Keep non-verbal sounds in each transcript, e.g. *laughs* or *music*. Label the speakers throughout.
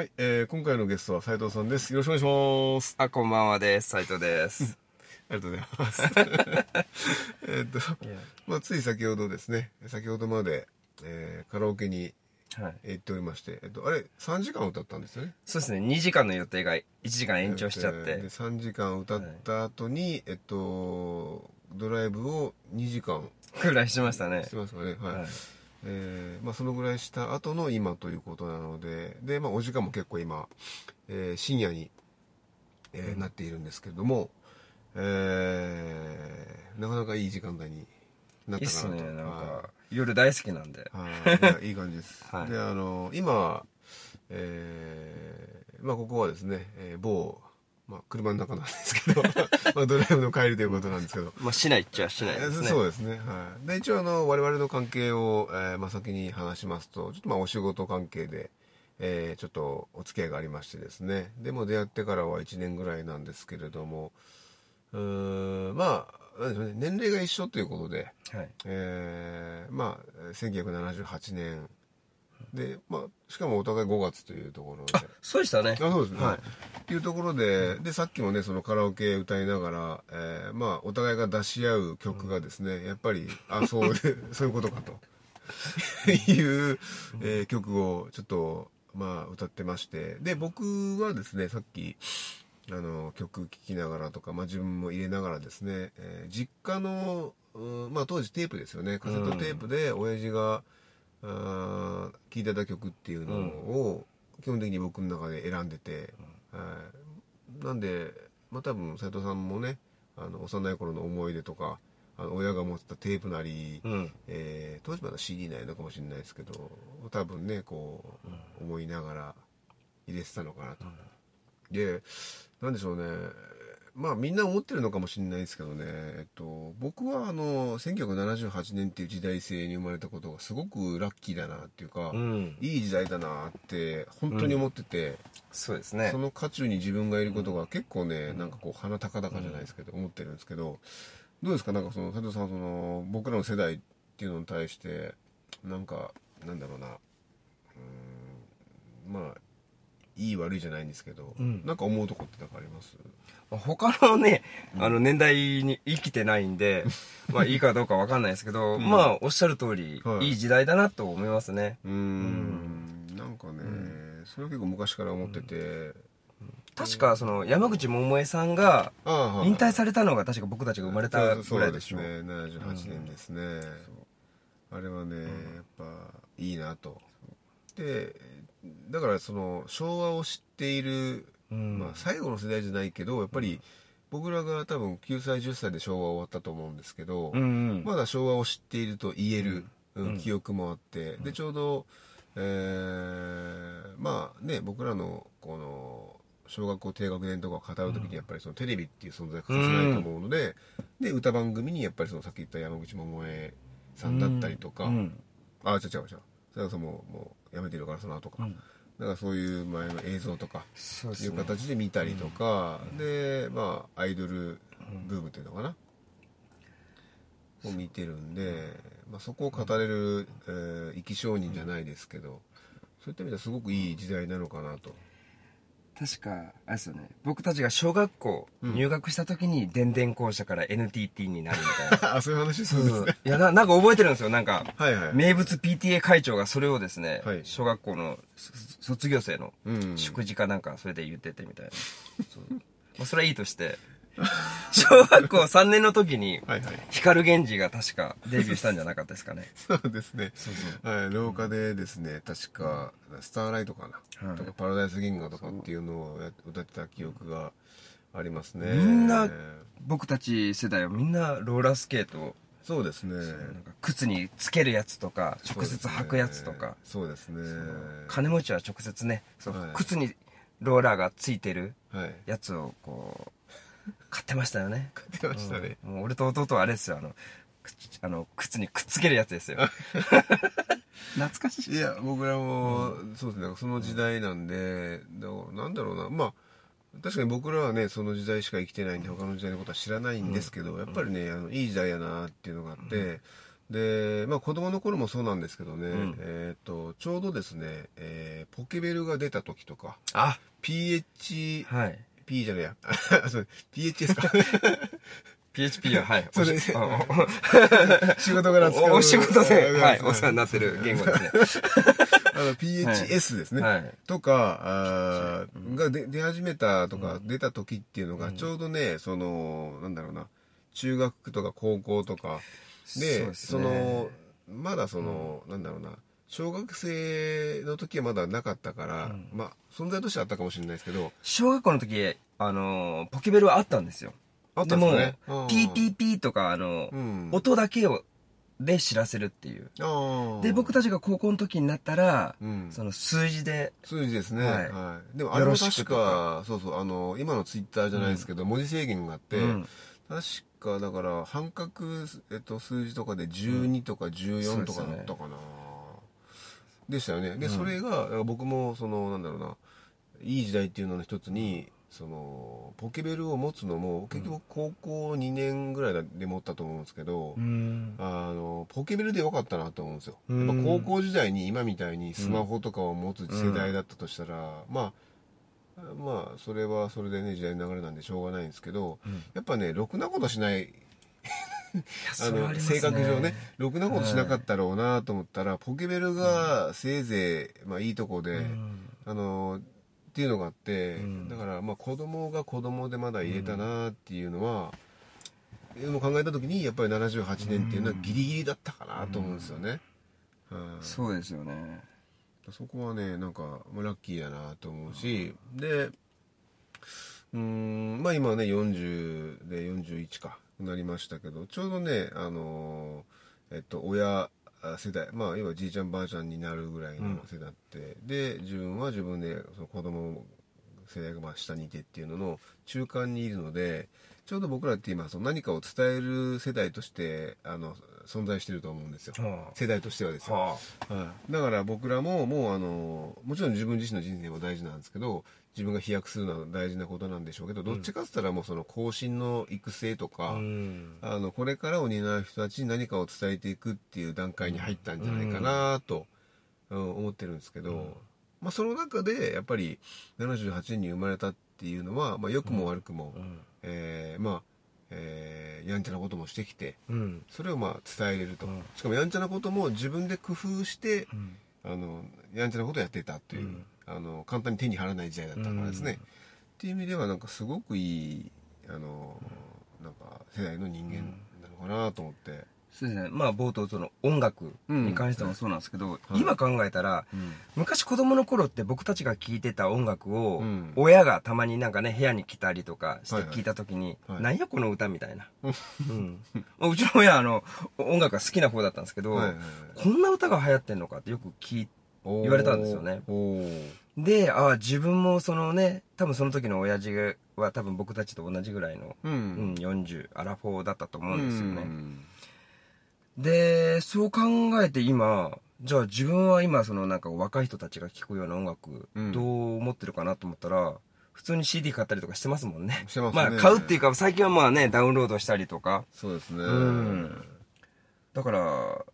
Speaker 1: はい、えー、今回のゲストは斉藤さんです。よろしくお願いします。
Speaker 2: あ、こんばんはです。斉藤です。
Speaker 1: ありがとうございます。*laughs* えっと、まあ、つい先ほどですね、先ほどまで、えーカラオケに
Speaker 2: はい。
Speaker 1: 行っておりまして、えっと、あれ、3時間歌ったんですよね？
Speaker 2: そうですね、2時間の予定が1時間延長しちゃって
Speaker 1: えーで、。3時間歌った後に、えっと、ドライブを2時間 *laughs*
Speaker 2: くらいしましたね
Speaker 1: して。ますかね。はい。
Speaker 2: はい
Speaker 1: えーまあ、そのぐらいした後の今ということなので、で、まあ、お時間も結構今、えー深夜に、えーなっているんですけれども、えーなかなかいい時間帯になっ
Speaker 2: いいっすね、
Speaker 1: たかなと。
Speaker 2: なん
Speaker 1: はい
Speaker 2: か、夜大好きなんで。
Speaker 1: はいいやいい感じです。*laughs*
Speaker 2: はい
Speaker 1: で、あの、今、えーまあ、ここはですね、えー某、まあ、車の中なんですけど、*laughs* まあ、ドライブの帰りということなんですけど、
Speaker 2: まあ、しないっちゃしないですね。
Speaker 1: そうですね。はい。で、一応あの、我々の関係を、えーまあ、先に話しますと、ちょっとまあ、お仕事関係で、えーちょっとお付き合いがありましてですね。でも出会ってからは1年ぐらいなんですけれども、うーん、まあ、なんでしょうね、年齢が一緒ということで、
Speaker 2: はい。
Speaker 1: えーまあ、1978年、で、まあ、しかもお互い5月というところで。
Speaker 2: あ、そうでしたね。
Speaker 1: あそうですね。
Speaker 2: はい
Speaker 1: いうところで、で、さっきもね、そのカラオケ歌いながら、えーまあ、お互いが出し合う曲がですね、やっぱり、あ、そうで、*laughs* そういうことかと。*laughs* いう、えー曲をちょっと、まあ、歌ってまして。で、僕はですね、さっき、あの、曲聴きながらとか、まあ自分も入れながらですね、えー実家の、うんまあ当時テープですよね、カセットテープで親父が、あー聴いてた曲っていうのを、基本的に僕の中で選んでて、はい。なんで、まあ多分斉藤さんもね、あの、幼い頃の思い出とか、あの親が持ってたテープなり、
Speaker 2: うん。
Speaker 1: えー当時まだ CD ないのかもしれないですけど多分ねこう思いながら入れてたのかなと、でなんでしょうねまあみんな思ってるのかもしれないですけどね、えっと、僕はあの1978年っていう時代性に生まれたことがすごくラッキーだなっていうか、
Speaker 2: うん。
Speaker 1: いい時代だなって本当に思ってて、
Speaker 2: そうですね。
Speaker 1: そ。の渦中に自分がいることが結構ね、なんかこう鼻高々じゃないですけど、思ってるんですけどどうですか？なんかその佐藤さんその僕らの世代っていうのに対してなんかなんだろうな。うーんまあいい悪いじゃないんですけど、
Speaker 2: うん。
Speaker 1: なんか思うとこってなんかあります？
Speaker 2: 他のね、あの年代に生きてないんで、*laughs* まあいいかどうかわかんないですけど、まあおっしゃる通り、
Speaker 1: はい。
Speaker 2: いい時代だなと思いますね。
Speaker 1: うーん。なんかね、それは結構昔から思ってて、
Speaker 2: 確かその山口百恵さんが引退されたのが確か僕たちが生まれた
Speaker 1: そう
Speaker 2: ぐらいでしょ。
Speaker 1: そうですね。78年ですね、あれはね、やっぱいいなと。でだからその昭和を知っている、
Speaker 2: うん。
Speaker 1: まあ、最後の世代じゃないけどやっぱり僕らが多分9歳10歳で昭和終わったと思うんですけど、
Speaker 2: うんうん。
Speaker 1: まだ昭和を知っていると言える、
Speaker 2: うん。
Speaker 1: うん記憶もあって、でちょうど、えーまあね僕らのこの小学校低学年とかを語る時にやっぱりそのテレビっていう存在が欠かせないと思うので、で歌番組にやっぱりそのさっき言った山口百恵さんだったりとか、
Speaker 2: うん。
Speaker 1: あ違う違う違う。それこそもうもうやめてるからその後か、
Speaker 2: うん。
Speaker 1: だからそういう前の映像とかいう。形で見たりとか、でまあアイドルブームっていうのかな、を見てるんで、まあ、そこを語れる、えー生き証人じゃないですけどそういった意味ではすごくいい時代なのかなと
Speaker 2: 確か、あれですよね。僕たちが小学校入学した時に電電校舎から NTT になるみたいな。*laughs*
Speaker 1: あそういう話そうですね
Speaker 2: いやな、なんか覚えてるんですよ。なんか、
Speaker 1: はいはい
Speaker 2: 名物 PTA 会長がそれをですね、
Speaker 1: はい
Speaker 2: 小学校のそ卒業生の
Speaker 1: うん
Speaker 2: 祝辞かなんかそれで言っててみたいな。そうまあ、それはいいとして、*laughs* 小学校3年の時に、
Speaker 1: はいはい。
Speaker 2: 光源氏が確かデビューしたんじゃなかったですかね。*laughs*
Speaker 1: そうですね。
Speaker 2: そうそう。
Speaker 1: はい、廊下でですね確かスターライトかな、
Speaker 2: はい。
Speaker 1: とかパラダイス銀河とかっていうのをや歌ってた記憶がありますね。
Speaker 2: みんな僕たち世代はみんなローラースケート
Speaker 1: そうですね。
Speaker 2: なんか靴につけるやつとか直接履くやつとか、
Speaker 1: そうですね。
Speaker 2: 金持ちは直接ねそう、
Speaker 1: はい。
Speaker 2: 靴にローラーがついてる
Speaker 1: はい。
Speaker 2: やつをこう買ってましたよね。
Speaker 1: 出ましたね、
Speaker 2: もう俺と弟はあれですよ。あのくあの靴にくっつけるやつですよ。*laughs* 懐かしい。
Speaker 1: いや僕らも、そうですね。その時代なんでだからなんだろうな。まあ確かに僕らはねその時代しか生きてないんで他の時代のことは知らないんですけど、やっぱりねあのいい時代やなっていうのがあって、でまあ子供の頃もそうなんですけどね、
Speaker 2: ん。
Speaker 1: えっ、とちょうどですね、えーポケベルが出た時とか
Speaker 2: あ。
Speaker 1: PH
Speaker 2: はい
Speaker 1: P じゃねえや。*laughs* そう PHS か。
Speaker 2: PHP ははい。
Speaker 1: それ
Speaker 2: おしあ *laughs*
Speaker 1: 仕事柄使う。
Speaker 2: おお仕事で、
Speaker 1: うん
Speaker 2: はい、お世話になってる言語ですね。
Speaker 1: あの PHS ですね、
Speaker 2: はい。
Speaker 1: とかあーが出出始めたとか、出た時っていうのがちょうどね、そのなんだろうな。中学とか高校とかで
Speaker 2: そ
Speaker 1: のまだその、なんだろうな小学生の時はまだなかったから、まあ存在としてはあったかもしれないですけど。
Speaker 2: 小学校の時、あの、ポケベルはあったんですよ。
Speaker 1: あったんですよね。
Speaker 2: でも、PPP とか、あの、
Speaker 1: うん。
Speaker 2: 音だけを、で知らせるっていう。で、僕たちが高校の時になったら、
Speaker 1: うん。
Speaker 2: その数字で、
Speaker 1: 数字ですね、
Speaker 2: は
Speaker 1: はい。いでもあれも確か
Speaker 2: か
Speaker 1: そうそうあの今のツイッターじゃないですけど、文字制限があって、
Speaker 2: うん。
Speaker 1: 確かだから半角、えっと、数字とかで12とか14とかだったかな、でしたよね。で、それが僕もそのなんだろうないい時代っていうのの一つにそのポケベルを持つのも結局高校2年ぐらいで持ったと思うんですけど、
Speaker 2: うん。
Speaker 1: あのポケベルでよかったなと思うんですよ、
Speaker 2: うん。
Speaker 1: やっぱ高校時代に今みたいにスマホとかを持つ世代だったとしたら、まあまあそれはそれでね時代の流れなんでしょうがないんですけど、
Speaker 2: うん。
Speaker 1: やっぱねろくなことしないあの
Speaker 2: ね。
Speaker 1: 性格上ねろくなことしなかったろうなと思ったら、ポケベルがせいぜい、まあ、いいとこで、
Speaker 2: うん。
Speaker 1: あのっていうのがあって、
Speaker 2: うん。
Speaker 1: だからまあ子供が子供でまだ入れたなっていうのは、でも考えた時にやっぱり78年っていうのはギリギリだったかなと思うんですよね、はい。
Speaker 2: そうですよね。
Speaker 1: そこはねなんかまあラッキーだなと思うしでうーんまあ今ね40で41かなりましたけどちょうどねあのーえっと親あ世代まあ今じいちゃんばあちゃんになるぐらいの世代って、で自分は自分でその子供世代がまあ下にいてっていうのの中間にいるのでちょうど僕らって今その何かを伝える世代としてあの存在してると思うんですよ、
Speaker 2: はあ。
Speaker 1: 世代としてはですよ、
Speaker 2: は
Speaker 1: はい、だから僕らももうあのもちろん自分自身の人生も大事なんですけど自分が飛躍するのは大事なことなんでしょうけどどっちかっつったらもうその後進の育成とか、
Speaker 2: あ。うん。
Speaker 1: あのこれからを担う人たちに何かを伝えていくっていう段階に入ったんじゃないかなと、うん思ってるんですけど、まあ、その中でやっぱり78年に生まれたっていうのは、まあ、良くも悪くも、
Speaker 2: うん。
Speaker 1: えーまあ、えーやんちゃなこともしてきて
Speaker 2: うん。
Speaker 1: それをまあ伝えれると、
Speaker 2: うん
Speaker 1: しかもやんちゃなことも自分で工夫して
Speaker 2: うん。
Speaker 1: あのやんちゃなことをやってたという、
Speaker 2: うん
Speaker 1: あの簡単に手に入らない時代だったからですね、
Speaker 2: うん。
Speaker 1: っていう意味ではなんかすごくいいあの、なんか世代の人間なのかなと思って、
Speaker 2: そうですね。まあ冒頭その音楽に関してもそうなんですけど、
Speaker 1: はい。
Speaker 2: 今考えたら、昔子供の頃って僕たちが聴いてた音楽を、
Speaker 1: うん。
Speaker 2: 親がたまになんかね部屋に来たりとかして
Speaker 1: はい
Speaker 2: た時に、
Speaker 1: はい。
Speaker 2: なんやこの歌みたいな、*laughs* うん、まあうちの親あの音楽が好きな方だったんですけど、
Speaker 1: はいはいはい。
Speaker 2: こんな歌が流行ってんのかってよく聞い
Speaker 1: おー
Speaker 2: 言われたんですよね。でああ自分もそのね多分その時の親父は多分僕たちと同じぐらいの、
Speaker 1: うん。
Speaker 2: うん、40アラフォーだったと思うんですよね、
Speaker 1: うん。
Speaker 2: でそう考えて今じゃあ自分は今そのなんか若い人たちが聴くような音楽、
Speaker 1: うん。
Speaker 2: どう思ってるかなと思ったら普通に CD 買ったりとかしてますもんね。
Speaker 1: してますね。
Speaker 2: あ買うっていうか最近はまあねダウンロードしたりとか。
Speaker 1: そうですね、
Speaker 2: うん。だから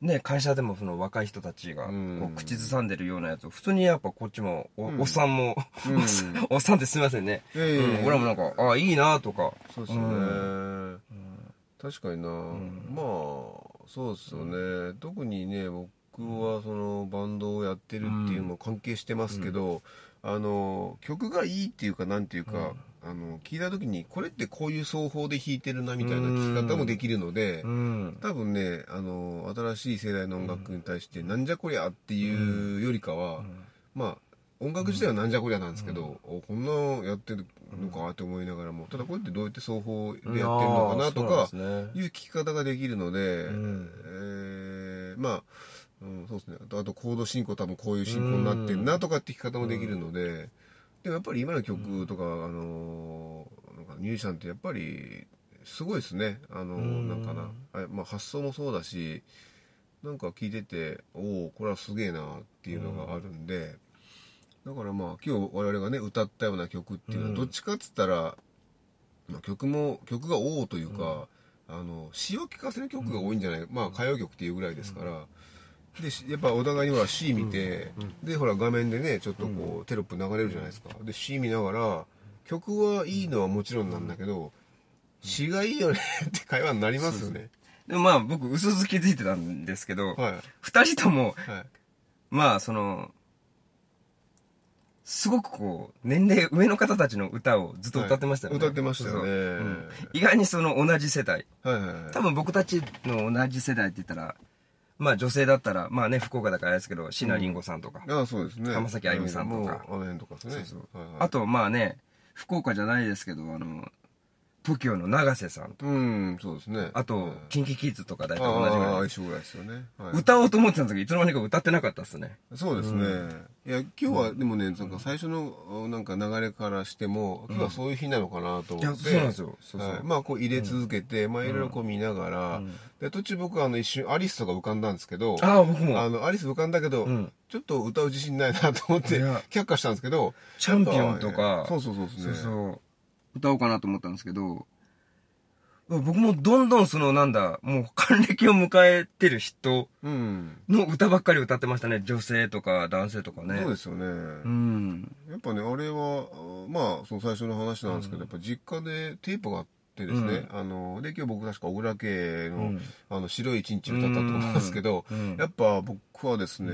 Speaker 2: ね会社でもその若い人たちがこ
Speaker 1: う
Speaker 2: 口ずさんでるようなやつを普通にやっぱこっちもお,、っさんも、
Speaker 1: うん。*laughs*
Speaker 2: おっさんおってすみませんね、うん。俺もなんかああいいなとか。
Speaker 1: そうですよね、
Speaker 2: うん。
Speaker 1: 確かにな、
Speaker 2: ん。
Speaker 1: まあそうですよね、特にね僕はそのバンドをやってるっていうのも関係してますけど、あの曲がいいっていうかなんていうか、あの聞いた時にこれってこういう奏法で弾いてるなみたいな聞き方もできるので、
Speaker 2: うん。
Speaker 1: 多分ねあの新しい世代の音楽に対してなんじゃこりゃっていうよりかは、まあ音楽自体はなんじゃこりゃなんですけど、おこんなのやってるのかって思いながらもただこうやってどうやって双方でやってるのかなとかいう聞き方ができるので、
Speaker 2: ん。
Speaker 1: えーまあ、うん、そうですね。あとあとコード進行多分こういう進行になってるなとかって聞き方もできるので、でもやっぱり今の曲とか、あのーなんかミュージシャンってやっぱりすごいですね。あのなんかなあ、まあ、発想もそうだしなんか聞いてておおこれはすげえなっていうのがあるんで、だからまあ今日我々がね歌ったような曲っていうのはどっちかっつったら、まあ、曲も曲が多というか、あの詩を聞かせる曲が多いんじゃない、まあ歌謡曲っていうぐらいですから、でしやっぱお互いにほら C 見て、でほら画面でねちょっとこう、テロップ流れるじゃないですか。で C 見ながら曲はいいのはもちろんなんだけど詩がいいよね *laughs* って会話になりますよね。
Speaker 2: でもまあ僕薄々気づいてたんですけど、
Speaker 1: はい。
Speaker 2: 二人とも
Speaker 1: はい。
Speaker 2: まあそのすごくこう年齢上の方たちの歌をずっと歌ってましたよね、
Speaker 1: はい歌ってましたよね。
Speaker 2: うん。意外にその同じ世代。
Speaker 1: はいはいはい。
Speaker 2: 多分僕たちの同じ世代って言ったらまあ女性だったらまあね福岡だからあれですけど椎名林檎さんとか、
Speaker 1: ああそうですね。
Speaker 2: 浜崎あゆみさんとか。
Speaker 1: あの辺とかですね。
Speaker 2: そうそう。
Speaker 1: はいはい。
Speaker 2: あとまあね福岡じゃないですけどあの TOKIO の永瀬さんと
Speaker 1: うんそうですね。
Speaker 2: あと、
Speaker 1: はい
Speaker 2: キンキキッズとか大体
Speaker 1: あ
Speaker 2: 同じぐらい。
Speaker 1: あ相性ぐらいですよね、はい。
Speaker 2: 歌おうと思ってたんですけどいつの間にか歌ってなかったっすね。
Speaker 1: そうですね、いや今日はでもねなんか最初のなんか流れからしても今日はそういう日なのかなと思って、
Speaker 2: いやそうなんですよ。そうそう。
Speaker 1: はい。まあこう入れ続けて、まあいろいろこう見ながら、で途中僕はあの一瞬アリスとか浮かんだんですけど
Speaker 2: ああ僕も。
Speaker 1: あのアリス浮かんだけど、
Speaker 2: ん。
Speaker 1: ちょっと歌う自信ないなと思って却下したんですけど
Speaker 2: チャンピオンとか。
Speaker 1: そうそうそうですね。
Speaker 2: そうそう歌おうかなと思ったんですけど僕もどんどんそのなんだもう還暦を迎えてる人
Speaker 1: うん。
Speaker 2: の歌ばっかり歌ってましたね。女性とか男性とかね。
Speaker 1: そうですよね、
Speaker 2: うん。
Speaker 1: やっぱねあれはあまあその最初の話なんですけど、やっぱ実家でテープがあってですね、あので今日僕確か小倉家の,、
Speaker 2: うん。
Speaker 1: あの白い一日歌ったと思うんですけど、
Speaker 2: うん。
Speaker 1: やっぱ僕はですね、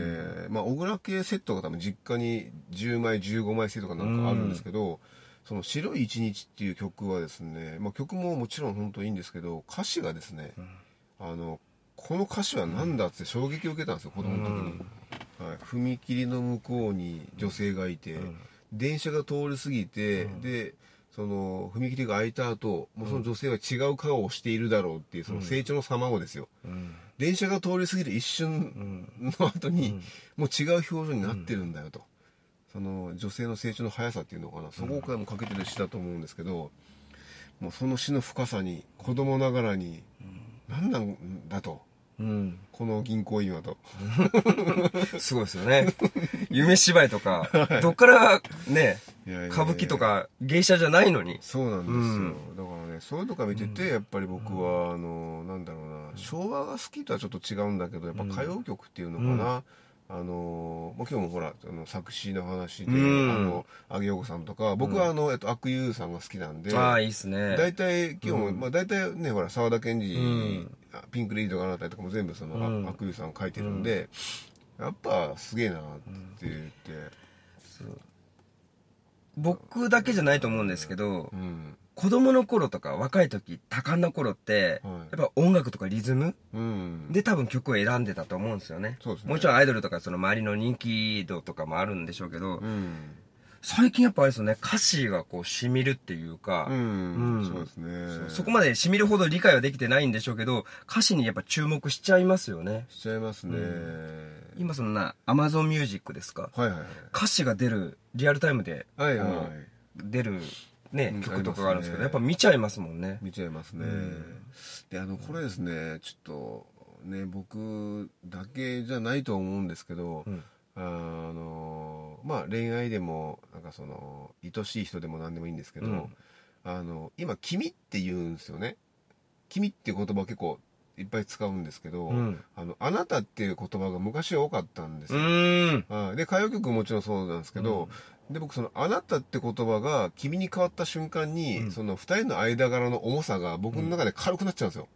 Speaker 1: まあ小倉家セットが多分実家に10枚15枚セットかなんかあるんですけど、その白い一日っていう曲はですね、まあ、曲ももちろん本当いいんですけど歌詞がですね、あのこの歌詞は何だって衝撃を受けたんですよ子供の時に、はい、踏切の向こうに女性がいて、電車が通り過ぎて、でその踏切が開いた後もうその女性は違う顔をしているだろうっていうその成長の様をですよ、
Speaker 2: うん。
Speaker 1: 電車が通り過ぎる一瞬の後に、もう違う表情になってるんだよと、その女性の成長の速さっていうのかな。そこからもかけてる詩だと思うんですけどもうその詩の深さに子供ながらに、何なんだと。
Speaker 2: うん。
Speaker 1: この銀行員はと。*laughs*
Speaker 2: すごいですよね。夢芝居とかどっからね歌舞伎とか芸者じゃないのに。
Speaker 1: そうなんですよ、だからねそういうのとか見てて、やっぱり僕はあのなんだろうな昭和が好きとはちょっと違うんだけどやっぱ歌謡曲っていうのかな、あのもう今日もほらあの作詞の話で、
Speaker 2: うん。
Speaker 1: あの上げようこさんとか僕はあの、えっと、悪友さんが好きなんで
Speaker 2: ああいいっすね。
Speaker 1: 大体今日も、まあ大体ねほら沢田研二、
Speaker 2: ん。
Speaker 1: あピンク・レイドがあなたりとかも全部その、
Speaker 2: うん。
Speaker 1: あ悪友さん書いてるんで、やっぱすげえなって言って、
Speaker 2: 僕だけじゃないと思うんですけど
Speaker 1: うん
Speaker 2: 子供の頃とか若い時多感な頃って、
Speaker 1: はい。
Speaker 2: やっぱ音楽とかリズム
Speaker 1: うん。
Speaker 2: で多分曲を選んでたと思うんですよね。
Speaker 1: ね。
Speaker 2: もちろんアイドルとかその周りの人気度とかもあるんでしょうけど、
Speaker 1: うん。
Speaker 2: 最近やっぱあれですよね。歌詞がこう染みるっていうか、
Speaker 1: うん、
Speaker 2: うん。
Speaker 1: そうですね。
Speaker 2: そこまで染みるほど理解はできてないんでしょうけど歌詞にやっぱ注目しちゃいますよね。
Speaker 1: しちゃいますね、
Speaker 2: 今そんな Amazon Music ですか？
Speaker 1: はいはい
Speaker 2: 歌詞が出るリアルタイムで
Speaker 1: はいはい
Speaker 2: 出るね、
Speaker 1: うん
Speaker 2: 曲とかがあるんですけどやっぱ見ちゃいますもんね。
Speaker 1: 見ちゃいますね、
Speaker 2: うん。
Speaker 1: であのこれですねちょっとね僕だけじゃないと思うんですけど、
Speaker 2: うん。
Speaker 1: あのまあ恋愛でもなんかその愛しい人でも何でもいいんですけど、
Speaker 2: うん。
Speaker 1: あの今「君」って言うんですよね「君」っていう言葉結構いっぱい使うんですけど「
Speaker 2: うん。
Speaker 1: あのあなた」っていう言葉が昔は多かったんです
Speaker 2: う
Speaker 1: よ、
Speaker 2: ーん。
Speaker 1: はい、で歌謡曲ももちろんそうなんですけど、で僕その「あなた」って言葉が「君」に変わった瞬間に、
Speaker 2: うん。
Speaker 1: その二人の間柄の重さが僕の中で軽くなっちゃうんですよ、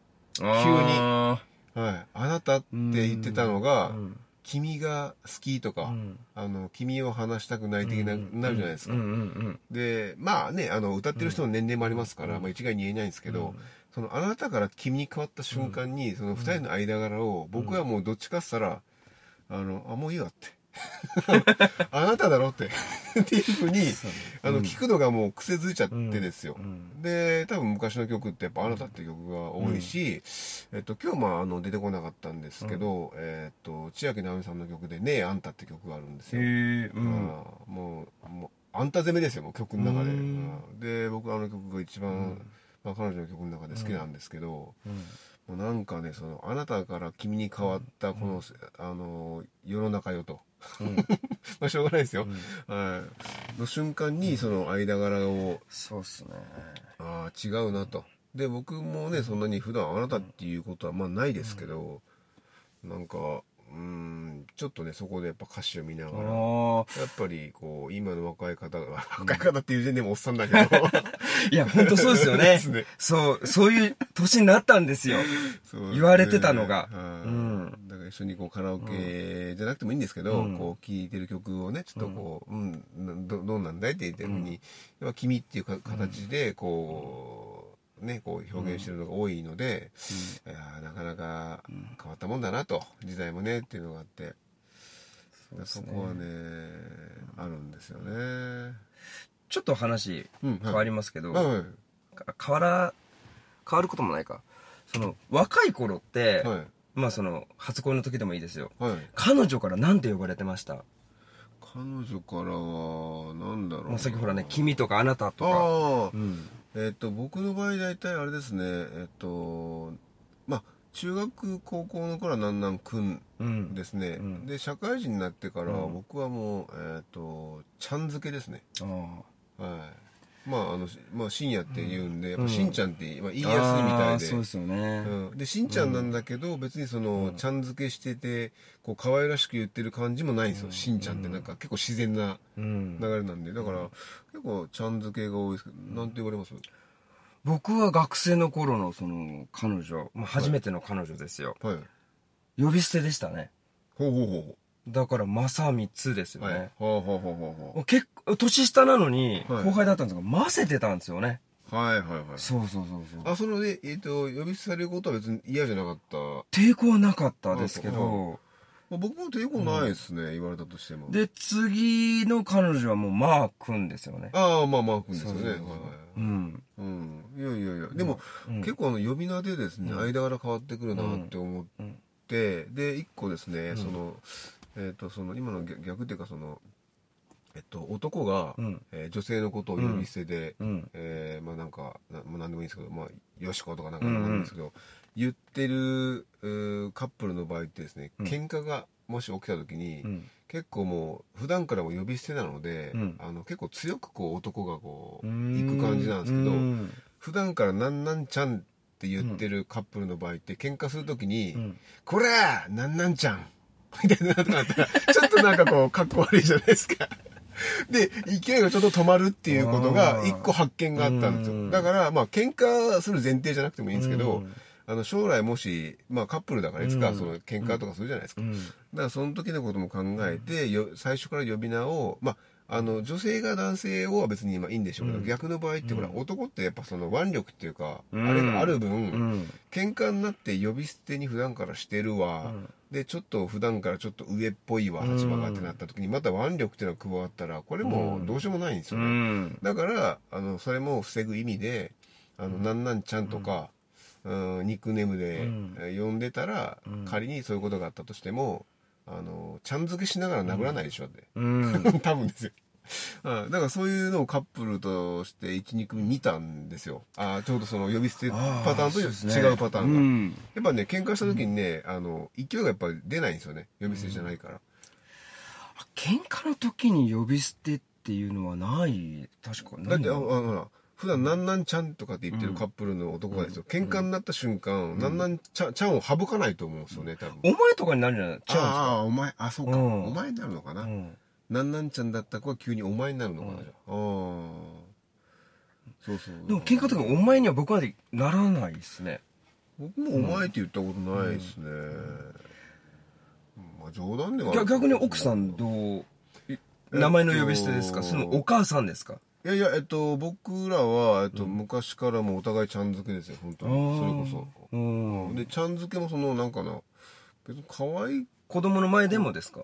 Speaker 2: あ
Speaker 1: はい、あなたって言ってたのが、君が好きとか、
Speaker 2: うん。
Speaker 1: あの君を話したくない的な、
Speaker 2: うん。
Speaker 1: なるじゃないですか、
Speaker 2: うん。うん。うん。
Speaker 1: でまあねあの歌ってる人の年齢もありますから、まあ、一概に言えないんですけど、そのあなたから君に変わった瞬間に、その二人の間柄を僕はもうどっちかっつったら、あのあもういいわって *laughs* あなただろって。*laughs* っていうふうにあの聞くのがもう癖づいちゃってですよ、
Speaker 2: うん。
Speaker 1: で多分昔の曲ってやっぱ「あなた」っていう曲が多いし、えっと、今日まああの出てこなかったんですけど、えっと千秋直美さんの曲で「ねえあんた」って曲があるんですよ、
Speaker 2: うん。
Speaker 1: もうもうあんた攻めですよもう曲の中で、
Speaker 2: うん。
Speaker 1: うんで僕あの曲が一番、まあ、彼女の曲の中で好きなんですけど、もうなんかねそのあなたから君に変わったこの、あの世の中よと、*laughs* まあしょうがないですよ、はい、の瞬間にその間柄を。
Speaker 2: そうっすね。
Speaker 1: ああ違うなと。で僕もねそんなに普段あなたっていうことはまあないですけど、なんかうんちょっとねそこでやっぱ歌詞を見ながらやっぱりこう今の若い方が *laughs* 若い方っていう時点でもおっさんだけど。*laughs*
Speaker 2: いや本当そうですよね。*laughs* そうそういう年になったんですよ。言われてたのが。
Speaker 1: はい。
Speaker 2: うん。
Speaker 1: だから一緒にこうカラオケじゃなくてもいいんですけど、
Speaker 2: うん。
Speaker 1: こう聴いてる曲をねちょっとこう、うん。どどうなんだいって言ってるふうに、君っていうか形でこう、ねこう表現してるのが多いので、いやーなかなか変わったもんだなと時代もねっていうのがあって。そ,、こはねあるんですよね。
Speaker 2: ちょっと話
Speaker 1: うん
Speaker 2: 変わりますけど、
Speaker 1: はいはい。
Speaker 2: か変わら変わることもないか。その若い頃って、
Speaker 1: はい。
Speaker 2: まあその初恋の時でもいいですよ。
Speaker 1: はい。
Speaker 2: 彼女から何て呼ばれてました？
Speaker 1: 彼女からはなんだろう。な
Speaker 2: もうさっきほらね「君」とか「あなた」とか。
Speaker 1: ああ
Speaker 2: うん
Speaker 1: えっ、と僕の場合大体あれですねえっ、とまあ中学高校の頃はなんなんくん
Speaker 2: うん
Speaker 1: ですね、
Speaker 2: うん
Speaker 1: で社会人になってから
Speaker 2: うん。
Speaker 1: 僕はもうえっ、とちゃん付けですね。
Speaker 2: あ。
Speaker 1: はいまああの、しまあ、深夜って言うんで、やっ
Speaker 2: うん
Speaker 1: ぱしんちゃんって、まあ、言いや
Speaker 2: あ
Speaker 1: すいみたいで。
Speaker 2: そうですよね、
Speaker 1: うん、でしんちゃんなんだけど、別にその、ちゃん付けしててこう可愛らしく言ってる感じもないんですよ、しんちゃんってなんか結構自然な
Speaker 2: うん。
Speaker 1: 流れなんで。だから結構ちゃん付けが多いですけどなんて言われます？
Speaker 2: 僕は学生の頃のその彼女、まあ、初めての彼女ですよ、
Speaker 1: はい。
Speaker 2: 呼び捨てでしたね。
Speaker 1: ほうほうほ
Speaker 2: だからまさみつですよね、
Speaker 1: ほうほうほうほうほ
Speaker 2: 結構年下なのに
Speaker 1: はい。
Speaker 2: 後輩だったんですが、混ぜてたんですよね。
Speaker 1: うはいはいはい。
Speaker 2: そうそうそうそう。
Speaker 1: あそのねえっ、と呼び捨てされることは別に嫌じゃなかった。
Speaker 2: 抵抗はなかったですけ
Speaker 1: うん
Speaker 2: ど
Speaker 1: まあ僕も抵抗ないですね、言われたとしても。
Speaker 2: で次の彼女はもうマー君ですよね。
Speaker 1: ああまあまあくんですよね。
Speaker 2: そうそうそう。
Speaker 1: はいはい
Speaker 2: うん。
Speaker 1: うん。いやいやいや。でも、
Speaker 2: うん。
Speaker 1: 結構あの呼び名でですね、
Speaker 2: うん。
Speaker 1: 間柄変わってくるなって思って、
Speaker 2: うん。
Speaker 1: で一個ですね、
Speaker 2: ん。
Speaker 1: そのえっ、とその今の逆逆っていうかそのえっと男が、
Speaker 2: うん。
Speaker 1: えー女性のことを呼び捨てで、
Speaker 2: うん。
Speaker 1: えーまあなんかなもう何でもいいんですけどまあよしことかなんかなんですけど、言ってるうーカップルの場合ってですね、
Speaker 2: うん。
Speaker 1: 喧嘩がもし起きた時に、
Speaker 2: うん。
Speaker 1: 結構もう普段からも呼び捨てなので、
Speaker 2: うん。
Speaker 1: あの結構強くこう男がこう
Speaker 2: うん。
Speaker 1: 行く感じなんですけど、
Speaker 2: うん。
Speaker 1: 普段からなんなんちゃんって言ってるカップルの場合って喧嘩する時に、
Speaker 2: うん。
Speaker 1: こらなんなんちゃんみたいなのがあったら、ちょっとなんかこう、かっこ悪いじゃないですか。で、勢いがちょっと止まるっていうことが、一個発見があったんですよ。
Speaker 2: うん
Speaker 1: だから、まあ、喧嘩する前提じゃなくてもいいんですけど、
Speaker 2: うん
Speaker 1: あの、将来もし、まあ、カップルだからいつか、
Speaker 2: うん
Speaker 1: その、喧嘩とかするじゃないですか。
Speaker 2: うん
Speaker 1: だから、その時のことも考えて、よ最初から呼び名を、まあ、あの、女性が男性をは別にまあいいんでしょうけど、
Speaker 2: うん。
Speaker 1: 逆の場合って、ほら、男ってやっぱその腕力っていうか、
Speaker 2: うん。
Speaker 1: あれがある分、
Speaker 2: うん。
Speaker 1: 喧嘩になって呼び捨てに普段からしてるわ、
Speaker 2: うん。
Speaker 1: でちょっと普段からちょっと上っぽいわ
Speaker 2: うん。
Speaker 1: 立場がってなった時にまた腕力っていうのが加わったらこれもうどうしようもないんです
Speaker 2: う
Speaker 1: よね、
Speaker 2: ん。
Speaker 1: だからあのそれも防ぐ意味で「あのなんなんちゃん」とか、うんニックネームで
Speaker 2: うん。
Speaker 1: えー呼んでたら、
Speaker 2: うん。
Speaker 1: 仮にそういうことがあったとしてもあのちゃん付けしながら殴らないでしょって、
Speaker 2: うん。*laughs*
Speaker 1: 多分ですよ。うんだからそういうのをカップルとして12組見たんですよ。あーちょうどその呼び捨てパターンと違うパターンが、
Speaker 2: うん。
Speaker 1: やっぱね喧嘩した時にね、あの勢いがやっぱり出ないんですよね。呼び捨てじゃないから、
Speaker 2: 喧嘩の時に呼び捨てっていうのはない。確か
Speaker 1: だってああ
Speaker 2: ない
Speaker 1: ほら普段なんなんちゃんとかって言ってるカップルの男がですよ、喧嘩になった瞬間、なんなんちゃんちゃんを省かないと思うんですよね多分、
Speaker 2: お前とかになるんじゃない？違うん
Speaker 1: ああお前あそうか、
Speaker 2: うん。
Speaker 1: お前になるのかな、
Speaker 2: うん。
Speaker 1: なんなんちゃんだった子は急にお前になるのかな、
Speaker 2: うん
Speaker 1: じゃあ。ああそうそう。
Speaker 2: でも喧嘩とかお前には僕までならないですね。
Speaker 1: 僕もお前って言ったことないですね、まあ冗談では
Speaker 2: 逆逆に奥さんどうい名前の呼び捨てですか？そのお母さんですか？
Speaker 1: いやいや、えっと、僕らは、えっと、昔からもうお互いちゃん付けですよ、本当に。それこそ。
Speaker 2: うん。
Speaker 1: で、ちゃん付けもその、なんかな、別に可愛い、
Speaker 2: 子供の前でもですか？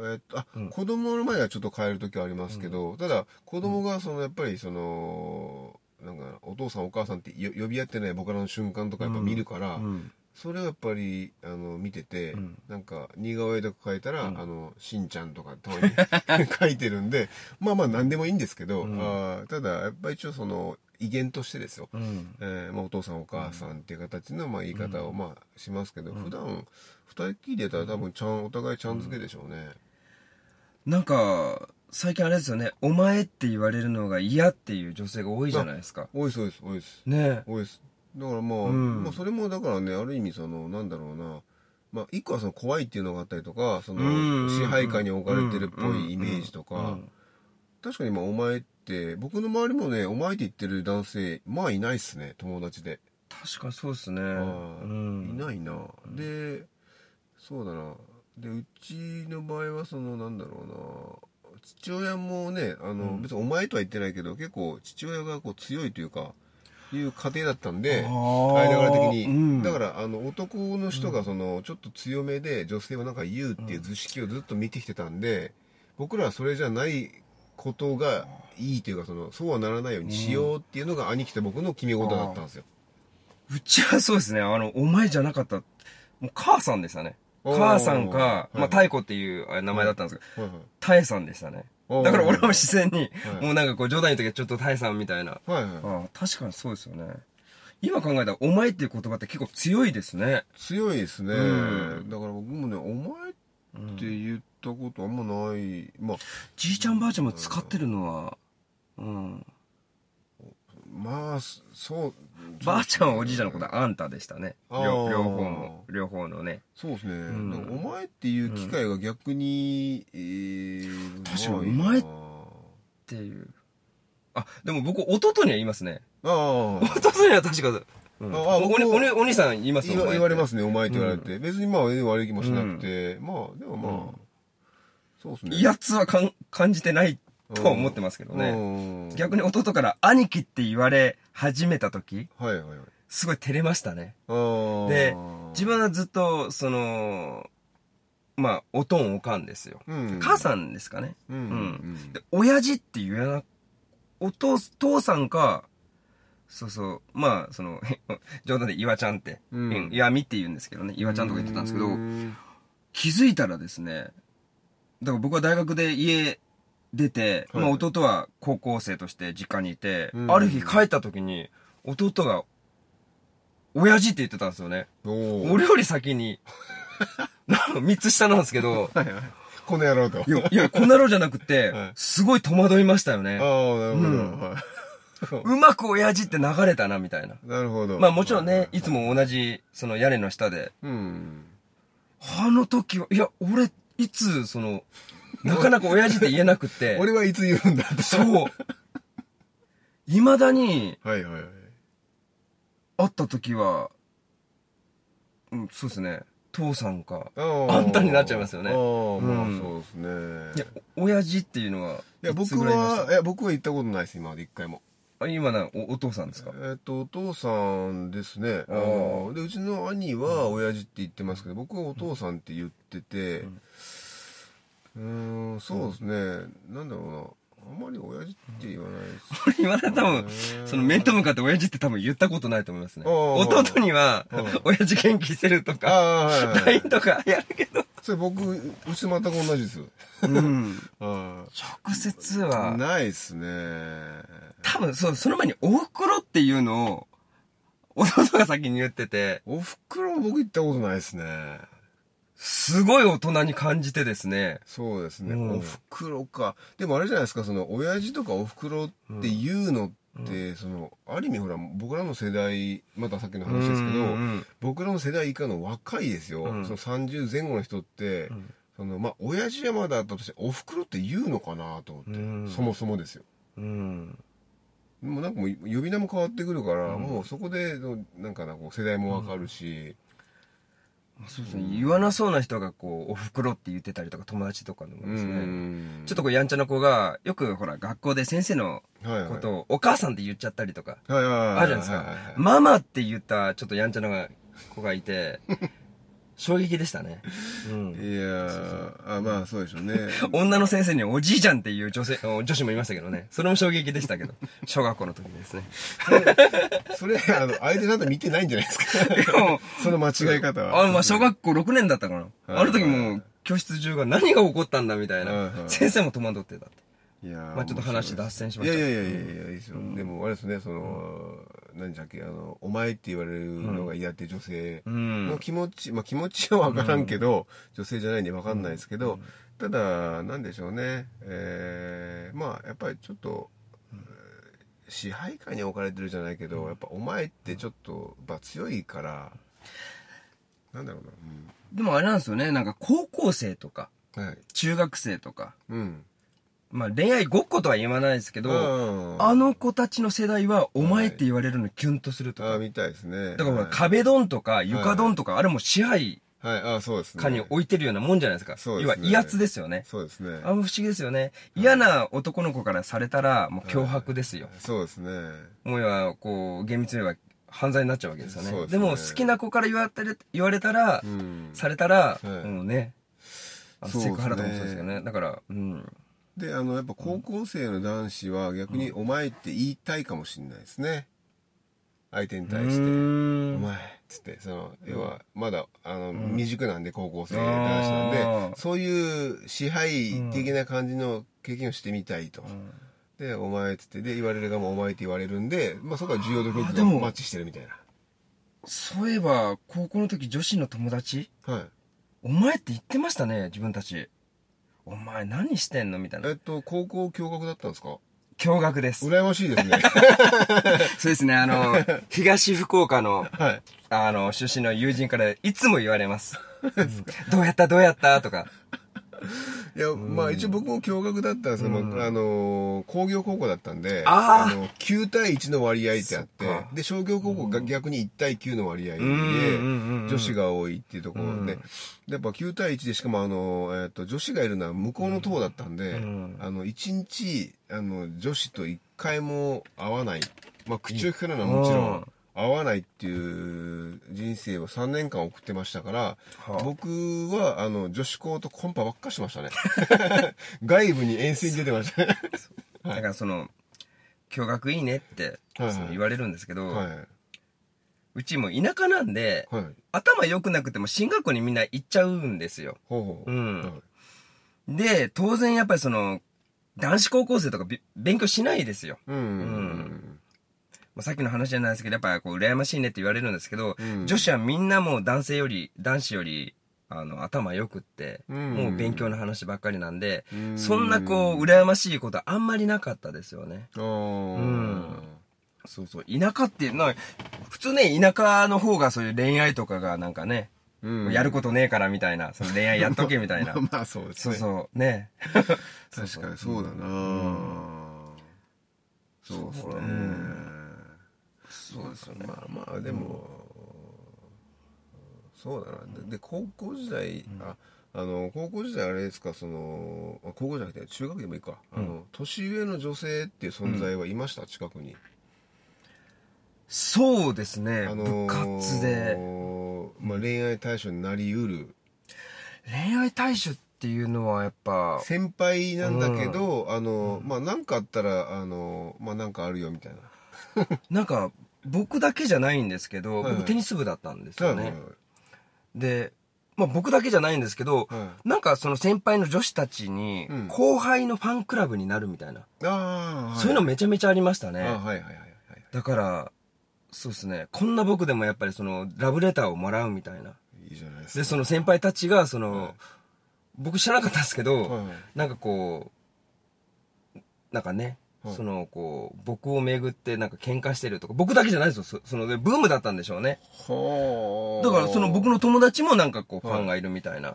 Speaker 1: えっと、あ、
Speaker 2: うん。
Speaker 1: 子供の前はちょっと変える時はありますけど、ただ、子供が、その、やっぱり、その、なんか、お父さんお母さんってよ呼び合ってない僕らの瞬間とかやっぱ見るから、
Speaker 2: うん
Speaker 1: それをやっぱり、あの、見てて、
Speaker 2: うん。
Speaker 1: なんか、似顔絵とか書いたら、
Speaker 2: うん。
Speaker 1: あの、しんちゃんとかたまに *laughs* 書いてるんで、まあまあ何でもいいんですけど、
Speaker 2: うん。
Speaker 1: あーただ、やっぱり一応その、威厳としてですよ。
Speaker 2: うん。
Speaker 1: えーまあ、お父さんお母さんっていう形のまあ言い方をまあしますけど、
Speaker 2: うん。
Speaker 1: 普段二人っきりでたら多分ちゃんお互いちゃん付けでしょうね、
Speaker 2: なんか最近あれですよね「お前」って言われるのが嫌っていう女性が多いじゃないですか。
Speaker 1: 多いです多いです多いです。
Speaker 2: ね。
Speaker 1: 多いですだからまあ、
Speaker 2: うん。
Speaker 1: まあそれもだからねある意味そのなんだろうな。まあ一個はその怖いっていうのがあったりとかその支配下に置かれてるっぽいイメージとか、
Speaker 2: うん。
Speaker 1: 確かにまあお前って僕の周りもねお前って言ってる男性まあいないっすね友達で。
Speaker 2: 確かにそうですね。
Speaker 1: いないな、でそうだな。でうちの場合はそのなんだろうな。父親もねあの、
Speaker 2: うん。
Speaker 1: 別にお前とは言ってないけど結構父親がこう強いというかいう家庭だったんで間柄的に、
Speaker 2: うん。
Speaker 1: だからあの男の人がそのちょっと強めで女性はなんか言うっていう図式をずっと見てきてたんで僕らはそれじゃないことがいいというかそのそうはならないようにしようっていうのが兄貴と僕の決め事だったんですよ、
Speaker 2: うちはそうですね。あのお前じゃなかった。もう母さんでしたね。母さんか、
Speaker 1: はい
Speaker 2: まあ、太鼓っていうあ名前だったんですけど、
Speaker 1: はいはい。
Speaker 2: タエさんでしたね。だから俺も自然に、
Speaker 1: はい。
Speaker 2: もうなんかこう冗談言う時はちょっとタエさんみたいな。
Speaker 1: はいはい。
Speaker 2: 確かにそうですよね。今考えたら、お前っていう言葉って結構強いですね。
Speaker 1: 強いですね、
Speaker 2: うん。
Speaker 1: だから僕もね「お前」って言ったことあんまない、まあ。
Speaker 2: じいちゃんばあちゃんも使ってるのは、うん。
Speaker 1: まあそそう
Speaker 2: ばあちゃんはおじいちゃんのことはあんたでしたね。両両方も、両方のね。
Speaker 1: そうですね、
Speaker 2: ん。
Speaker 1: だからお前っていう機会が逆に、えー
Speaker 2: 確かにお前っていう。あ、でも僕、弟には言いますね。
Speaker 1: ああ
Speaker 2: 弟には確か、うん、
Speaker 1: ああ
Speaker 2: おおおにお兄さん言います
Speaker 1: 言わ言われます
Speaker 2: ね。
Speaker 1: ね「お前」って言われて、別にまあ悪い気もしなくて、まあでもまあ、
Speaker 2: うん。
Speaker 1: そうですね。
Speaker 2: 威圧はかん感じてない *laughs* とは思ってますけどね。
Speaker 1: ね
Speaker 2: 逆に弟から兄貴って言われ始めた時、
Speaker 1: はいはいはい。
Speaker 2: すごい照れましたね。で自分はずっと、その、まあ、おとんおかんですよ。
Speaker 1: うん。
Speaker 2: 母さんですかね。
Speaker 1: うんうん
Speaker 2: で、親父って言えな、お父、父さんか、そうそう、まあ、その、*laughs* 冗談で岩ちゃんって、
Speaker 1: う
Speaker 2: うんん、岩見って言うんですけどね、岩ちゃんとか言ってたんですけど、
Speaker 1: うん。
Speaker 2: 気づいたらですね、だから僕は大学で家出て、
Speaker 1: はい。
Speaker 2: まあ弟は高校生として実家にいて、
Speaker 1: うん。
Speaker 2: ある日帰った時に、弟が、親父って言ってたんですよね。俺より先に、*laughs* なんか三つ下なんですけど、
Speaker 1: はいはい。この野郎と。
Speaker 2: いや、いや、こんなろうじゃなくて、*laughs*
Speaker 1: はい。
Speaker 2: すごい戸惑いましたよね。
Speaker 1: ああなるほど、
Speaker 2: うん。
Speaker 1: は *laughs*
Speaker 2: うまく親父って流れたな、みたいな。
Speaker 1: いなるほど。
Speaker 2: まあもちろんね、いつも同じ、その屋根の下で、
Speaker 1: うん。
Speaker 2: あの時は、いや、俺、いつ、その、なかなか親父って言えなくて、*laughs*
Speaker 1: 俺はいつ言うんだって
Speaker 2: そう。未だに
Speaker 1: はいはいはい。
Speaker 2: 会った時は、うん、そうですね。父さんか。
Speaker 1: あ
Speaker 2: んたになっちゃいますよね。
Speaker 1: ああまあ
Speaker 2: うん。
Speaker 1: そうですね。
Speaker 2: いや、お親父っていうのは、
Speaker 1: いや僕はいや僕は行ったことないです今まで一回も。
Speaker 2: あ今なお、お父さんですか？
Speaker 1: えっとお父さんですね。あ
Speaker 2: あ
Speaker 1: でうちの兄は親父って言ってますけど僕はお父さんって言っててうーんそうですね。なんだろうな。あんまり親父って言わないです。
Speaker 2: こ *laughs* れ今だ多分、その面と向かって親父って多分言ったことないと思いますね。弟には
Speaker 1: うん、
Speaker 2: 親父元気してると
Speaker 1: あ
Speaker 2: か、
Speaker 1: あはいはいはい。
Speaker 2: LINE とかやるけど。
Speaker 1: それ僕うち全く同じです。よ
Speaker 2: うん。
Speaker 1: あ *laughs*
Speaker 2: 直接
Speaker 1: あ
Speaker 2: は、
Speaker 1: ないっすね。
Speaker 2: 多分そう、その前にお袋っていうのを、弟が先に言ってて、
Speaker 1: おふくろ僕行ったことないですね
Speaker 2: すごい大人に感じてですね。
Speaker 1: そうですね、
Speaker 2: うん。
Speaker 1: おふくろか。でもあれじゃないですかその親父とかおふくろっていうのって、そのある意味ほら僕らの世代またさっきの話ですけど、
Speaker 2: うん
Speaker 1: 僕らの世代以下の若いですよ、
Speaker 2: うん。
Speaker 1: その30前後の人って、
Speaker 2: ん。
Speaker 1: そのまあ親父はまだあったとしておふくろって言うのかなと思って、
Speaker 2: うん。
Speaker 1: そもそもですよ。
Speaker 2: うん。
Speaker 1: もうなんかもう呼び名も変わってくるから、
Speaker 2: うん。
Speaker 1: もうそこでなんかなこう世代もわかるし、
Speaker 2: そうですね。言わなそうな人がこう、お袋って言ってたりとか、友達とかでもですね。
Speaker 1: うん
Speaker 2: ちょっとこう、やんちゃな子が、よくほら、学校で先生のことを、お母さんって言っちゃったりとか、あるじゃないですか。ママって言ったちょっとやんちゃな子がいて、衝撃でしたね。うん。
Speaker 1: いやーあまあそうでしょうね *laughs*
Speaker 2: 女の先生におじいちゃんっていう女性、女子もいましたけどね。それも衝撃でしたけど。小学校の時ですね。
Speaker 1: それあの相手ちゃんと見てないんじゃないですか
Speaker 2: も
Speaker 1: その間違い方は
Speaker 2: あ、まあ小学校6年だったかな。
Speaker 1: はい
Speaker 2: あの時もう教室中が何が起こったんだみたいな。
Speaker 1: い
Speaker 2: 先生も戸惑ってたって。
Speaker 1: いやー
Speaker 2: まあちょっと話脱線しま
Speaker 1: い
Speaker 2: した
Speaker 1: やいやいやいやいやいいですよ、でもあれですねその、何だっけあのお前って言われるのが嫌って女性
Speaker 2: うん。
Speaker 1: の気持ち、まあ気持ちは分からんけど、女性じゃないんで分かんないですけど、ただなんでしょうね。えーまあやっぱりちょっと、えー支配下に置かれてるじゃないけど、やっぱお前ってちょっとやっぱ強いからなんだろう
Speaker 2: でもあれなんですよね。なんか高校生とか、
Speaker 1: な、うん、はい。
Speaker 2: 中学生とか、
Speaker 1: うん
Speaker 2: まあ恋愛ごっことは言わないですけど、
Speaker 1: あ
Speaker 2: あの子たちの世代はお前って言われるのキュンとするとか。
Speaker 1: あみたいですね
Speaker 2: だからほら
Speaker 1: はい
Speaker 2: 壁ドンとか床ドンとか、あれも支配
Speaker 1: はいあそうですね
Speaker 2: 下に置いてるようなもんじゃないですか。
Speaker 1: そうですね
Speaker 2: 要は威圧ですよね。
Speaker 1: そうですね
Speaker 2: あの不思議ですよね。嫌な男の子からされたら、もう脅迫ですよ。
Speaker 1: そうですね
Speaker 2: もう要は、こう、厳密に言えば犯罪になっちゃうわけですよね。
Speaker 1: そうですね
Speaker 2: でも、好きな子から言われ言われたら、
Speaker 1: うん
Speaker 2: されたら、
Speaker 1: はい
Speaker 2: もうね、あの
Speaker 1: そうですね
Speaker 2: セクハラとかもそうですよね。だから、うん。
Speaker 1: であのやっぱ高校生の男子は逆に「お前」って言いたいかもしれないですね。相手に対して「お
Speaker 2: ん。
Speaker 1: 前」っつってその要はまだあの未熟なんで高校生
Speaker 2: あ
Speaker 1: 男子なんで
Speaker 2: ー。
Speaker 1: そういう支配的な感じの経験をしてみたいと。で「お前」っつってで言われる側も「お前」って言われるんで、まあ、そこは需要と供給
Speaker 2: あでも
Speaker 1: がマッチしてるみたい
Speaker 2: そういえば、高校の時女子の友達、
Speaker 1: なはい。
Speaker 2: お前って言ってましたね、自分たち。お前何してんの？みたいな
Speaker 1: え。っと高校共学だったんですか？
Speaker 2: 驚愕です。
Speaker 1: 羨ましいですね *laughs*
Speaker 2: そうですね、あの、東福岡の、
Speaker 1: はい
Speaker 2: あの、出身の友人からいつも言われます。*laughs* うんどうやった？どうやった？とか。
Speaker 1: いや、まあ一応僕も共学だったんですけど、まああのー工業高校だったんで、
Speaker 2: あー。
Speaker 1: の、9対1の割合ってあってで、商業高校が逆に1対9の割合で女子が多いっていうところで、やっぱ9対1でしかもあの、えっ、と、女子がいるのは向こうの塔だったんで、
Speaker 2: うん。
Speaker 1: あの、1日、あの、女子と1回も会わない。まあ口を聞かないのはもちろ
Speaker 2: うん
Speaker 1: ん、会わないっていう人生を3年間送ってましたから、
Speaker 2: はあ。
Speaker 1: 僕はあの女子校とコンパばっかしてましたね。*laughs* 外部に遠征に出てましたね。
Speaker 2: だからその、驚愕いいねって、言われるんですけど、
Speaker 1: はい。う
Speaker 2: ちも田舎なんで、
Speaker 1: はい。
Speaker 2: 頭良くなくても進学校にみんな行っちゃうんですよ。
Speaker 1: ほうほう、
Speaker 2: うん。
Speaker 1: はい。
Speaker 2: で、当然やっぱりその、男子高校生とかび勉強しないですよ。
Speaker 1: うん。うん
Speaker 2: まあ、さっきの話じゃないですけど、やっぱこう、羨ましいねって言われるんですけど、
Speaker 1: うん。
Speaker 2: 女子はみんなもう男性より、男子より、あの、頭良くって、
Speaker 1: うん。
Speaker 2: もう勉強の話ばっかりなんで、
Speaker 1: うん。
Speaker 2: そんなこう、羨ましいことあんまりなかったですよね。うん。そうそう。田舎っていうのは、普通ね、田舎の方がそういう恋愛とかがなんかね、
Speaker 1: うん。
Speaker 2: やることねえからみたいな、その恋愛やっとけみたいな。*laughs*
Speaker 1: まあ。まあそうですね。
Speaker 2: そうそう、ね。*laughs*
Speaker 1: 確かにそうだな、そうですね、
Speaker 2: そうですよ。ね。
Speaker 1: まあまあでも、そうだな。でで高校時代、ああの高校時代あれですかそのあ高校じゃなくて中学でもいいか、あの年上の女性っていう存在はいました、近くに。
Speaker 2: そうですね、
Speaker 1: あの
Speaker 2: 部活で。
Speaker 1: まあ、恋愛対象になりうる。
Speaker 2: 恋愛対象っていうのはやっぱ、
Speaker 1: 先輩なんだけど、あのまあ何かあったらあのまあなんかあるよみたいな。
Speaker 2: なんか、僕だけじゃないんですけど、
Speaker 1: はいはい
Speaker 2: 僕テニス部だったんですよね。
Speaker 1: はいはい
Speaker 2: で、まあ僕だけじゃないんですけど、
Speaker 1: は
Speaker 2: なんかその先輩の女子たちに
Speaker 1: うん、
Speaker 2: 後輩のファンクラブになるみたいな。
Speaker 1: ああ、はい、
Speaker 2: そういうのめちゃめちゃありましたね。
Speaker 1: あはいはいはいはい
Speaker 2: だから、そうですね。こんな僕でもやっぱりその、ラブレターをもらうみたいな。
Speaker 1: いいじゃないですか
Speaker 2: で、その先輩たちが、その、
Speaker 1: はい
Speaker 2: 僕知らなかったんですけど、
Speaker 1: はい
Speaker 2: なんかこう、なんかね、
Speaker 1: はい
Speaker 2: その、こう、僕をめぐってなんか喧嘩してるとか、僕だけじゃないですよ。そその、でブームだったんでしょうね。
Speaker 1: はあ
Speaker 2: だからその僕の友達もなんかこう、フ
Speaker 1: はい
Speaker 2: ァンがいるみたいな。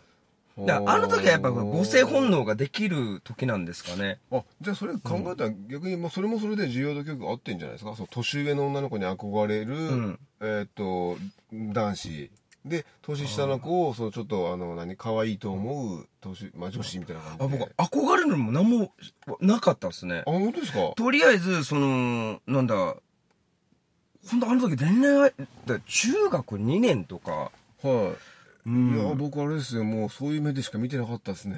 Speaker 1: は
Speaker 2: であの時はやっぱ母性本能ができる時なんですかね。
Speaker 1: あじゃあそれ考えたら逆にまあそれもそれで需要と供給が合ってんじゃないですか？その年上の女の子に憧れる、
Speaker 2: ん
Speaker 1: えーっと男子で年下の子をそのちょっとあの何可愛いと思う年、まあ、女子みたいな
Speaker 2: あ、
Speaker 1: 感じで。
Speaker 2: 僕、憧れるのも何もなかったですね。
Speaker 1: あ。本当ですか？
Speaker 2: とりあえず、その、なんだ、ほんとあの時恋愛、だ中学2年とか、
Speaker 1: は
Speaker 2: うん。
Speaker 1: いや僕あれですよもうそういう目でしか見てなかったですね、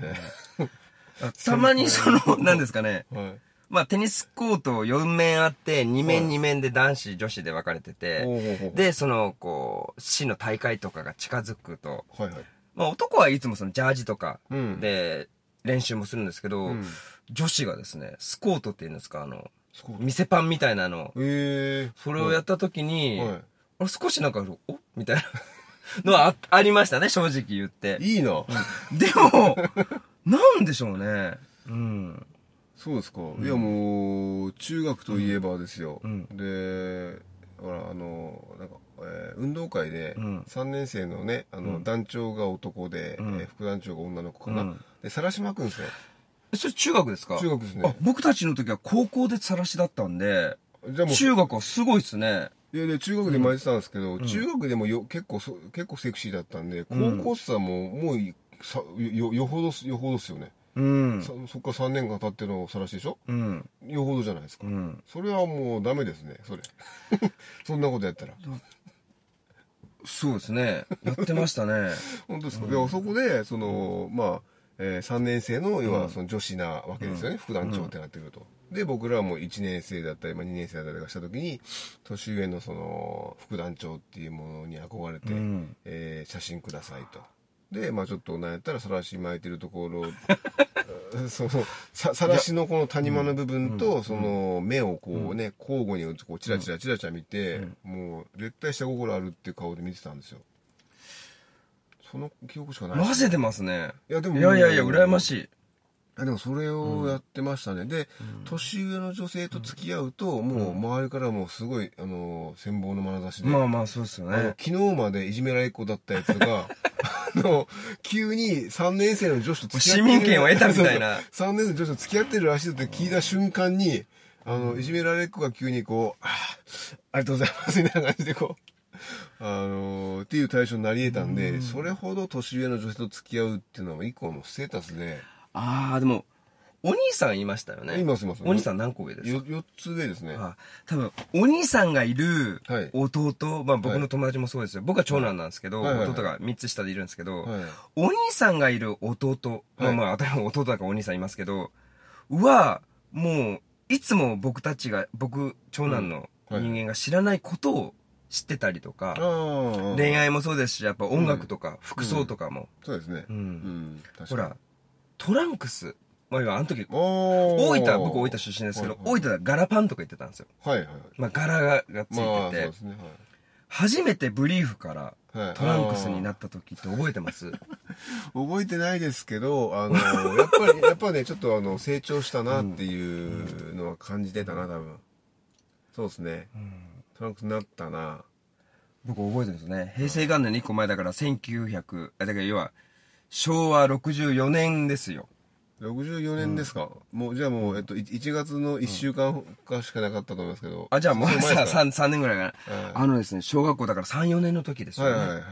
Speaker 2: たまにその、*laughs* なんですかね。
Speaker 1: はい
Speaker 2: まあ、テニスコート4面あって、2面
Speaker 1: はい。
Speaker 2: 2面で男子、女子で分かれてて、で、その、こう、市の大会とかが近づくと、
Speaker 1: はいはい。
Speaker 2: まあ、男はいつもそのジャージとか
Speaker 1: うん。
Speaker 2: で練習もするんですけど、
Speaker 1: うん。
Speaker 2: 女子がですね、スコートっていうんですか、あの、店パンみたいなの、
Speaker 1: ええ
Speaker 2: それをやった時に、
Speaker 1: はい。
Speaker 2: あれ少しなんか、おみたいな。*laughs* のはあありましたね、正直言って。
Speaker 1: いいな、
Speaker 2: でも、なんでしょうね。うん。
Speaker 1: そうですか、いやもう中学といえばですよ、
Speaker 2: うん。
Speaker 1: でほらあのなんか、えー運動会で
Speaker 2: うん。
Speaker 1: 3年生のねあの、
Speaker 2: うん。
Speaker 1: 団長が男で、
Speaker 2: うん。
Speaker 1: えー副団長が女の子かな、
Speaker 2: うん。
Speaker 1: で晒し巻くんですよ。
Speaker 2: えそれ中学ですか？
Speaker 1: 中学ですね。
Speaker 2: あ、僕たちの時は高校で晒しだったんで、
Speaker 1: じゃあもう
Speaker 2: 中学はすごいっすね。
Speaker 1: いやいや中学で巻いてたんですけど、
Speaker 2: ん。
Speaker 1: 中学でもよ結構そ結構セクシーだったんで高
Speaker 2: うん。
Speaker 1: 校生はもう、もういさよよほどすよほどですよね、
Speaker 2: うん。
Speaker 1: そそっから3年間経っての晒しでしょ？
Speaker 2: うん。
Speaker 1: よほどじゃないですか、
Speaker 2: うん。
Speaker 1: それはもうダメですねそれ。*laughs* そんなことやったら。
Speaker 2: そうですね。やってましたね。*laughs*
Speaker 1: 本当ですか、いやそこでそのまあ、え3年生の要はその女子なわけですよね、副団長ってなってくると、で僕らはもう1年生だったり、まあ、2年生だったりした時に年上のその副団長っていうものに憧れて、
Speaker 2: うん。
Speaker 1: えー写真くださいとでまあちょっとなんやったらさらし巻いてるところ *laughs* そのささらしのこの谷間の部分と、その目をこうね、交互にこうチラチラチラチラ見て、もう絶対下心あるっていう顔で見てたんですよその記憶しかない
Speaker 2: 混ぜてますね。
Speaker 1: いやでも
Speaker 2: いやいやいや、羨ましい。
Speaker 1: でもそれをやってましたね、で、年上の女性と付き合うと、もう周りからもすごいあの羨望の眼差しで、
Speaker 2: まあまあ、そうですよね。
Speaker 1: 昨日までいじめられっ子だったやつが *laughs* あの急に3年生の女子と付き合ってる。
Speaker 2: 市民権を得たみたいな。*laughs*
Speaker 1: 3年生の女子と付き合ってるらしいって聞いた瞬間にあのいじめられっ子が急にこう「あーありがとうございます」みたいな感じでこう。あのっていう対象になり得たんで、それほど年上の女性と付き合うっていうのは一個のステータスで、
Speaker 2: ああ、でも、お兄さんいましたよね。
Speaker 1: いますいます。
Speaker 2: お兄さん何個上ですか？
Speaker 1: よ4つ上ですね。
Speaker 2: あ多分、お兄さんがいる
Speaker 1: はい。
Speaker 2: 弟、まあ僕の友達もそうですよ。僕は長男なんですけど、
Speaker 1: はい。はい。はい
Speaker 2: 弟が3つ下でいるんですけど、
Speaker 1: はい。
Speaker 2: お兄さんがいる弟、ま
Speaker 1: はい。
Speaker 2: あまあ、当たり前弟だからお兄さんいますけど、は、もう、いつも僕たちが、僕、長男の人間が知らないことを知ってたりとか。恋愛もそうですし、やっぱ音楽とか、服装とかも、
Speaker 1: そうですね。
Speaker 2: うん。ほら、トランクス、まあ今、あの時、大分、僕大分出身ですけど、
Speaker 1: はい
Speaker 2: 大分ではガラパンとか言ってたんですよ。
Speaker 1: はいはい。
Speaker 2: まあ柄ががついてて。初めてブリーフからトランクスにな
Speaker 1: っ
Speaker 2: った時って覚えてます？*laughs*
Speaker 1: 覚えてないですけど、あの、やっぱり、*laughs* やっぱね、ちょっとあの、成長したなっていうのは感じてたな、多分。そうですね。トランクスになったな。
Speaker 2: 僕覚えてるんですね。平成元年の1個前だから1900、あだから要は、昭和64年ですよ。
Speaker 1: 64年ですか、もう、じゃあもう、えっと、い1月の1週間かしかなかったと思いますけど。
Speaker 2: あ、じゃあもうさ
Speaker 1: ですか
Speaker 2: 3, 3年ぐらいかな。
Speaker 1: はい
Speaker 2: あのですね、小学校だから3、4年の時ですよね。
Speaker 1: はいはいはい。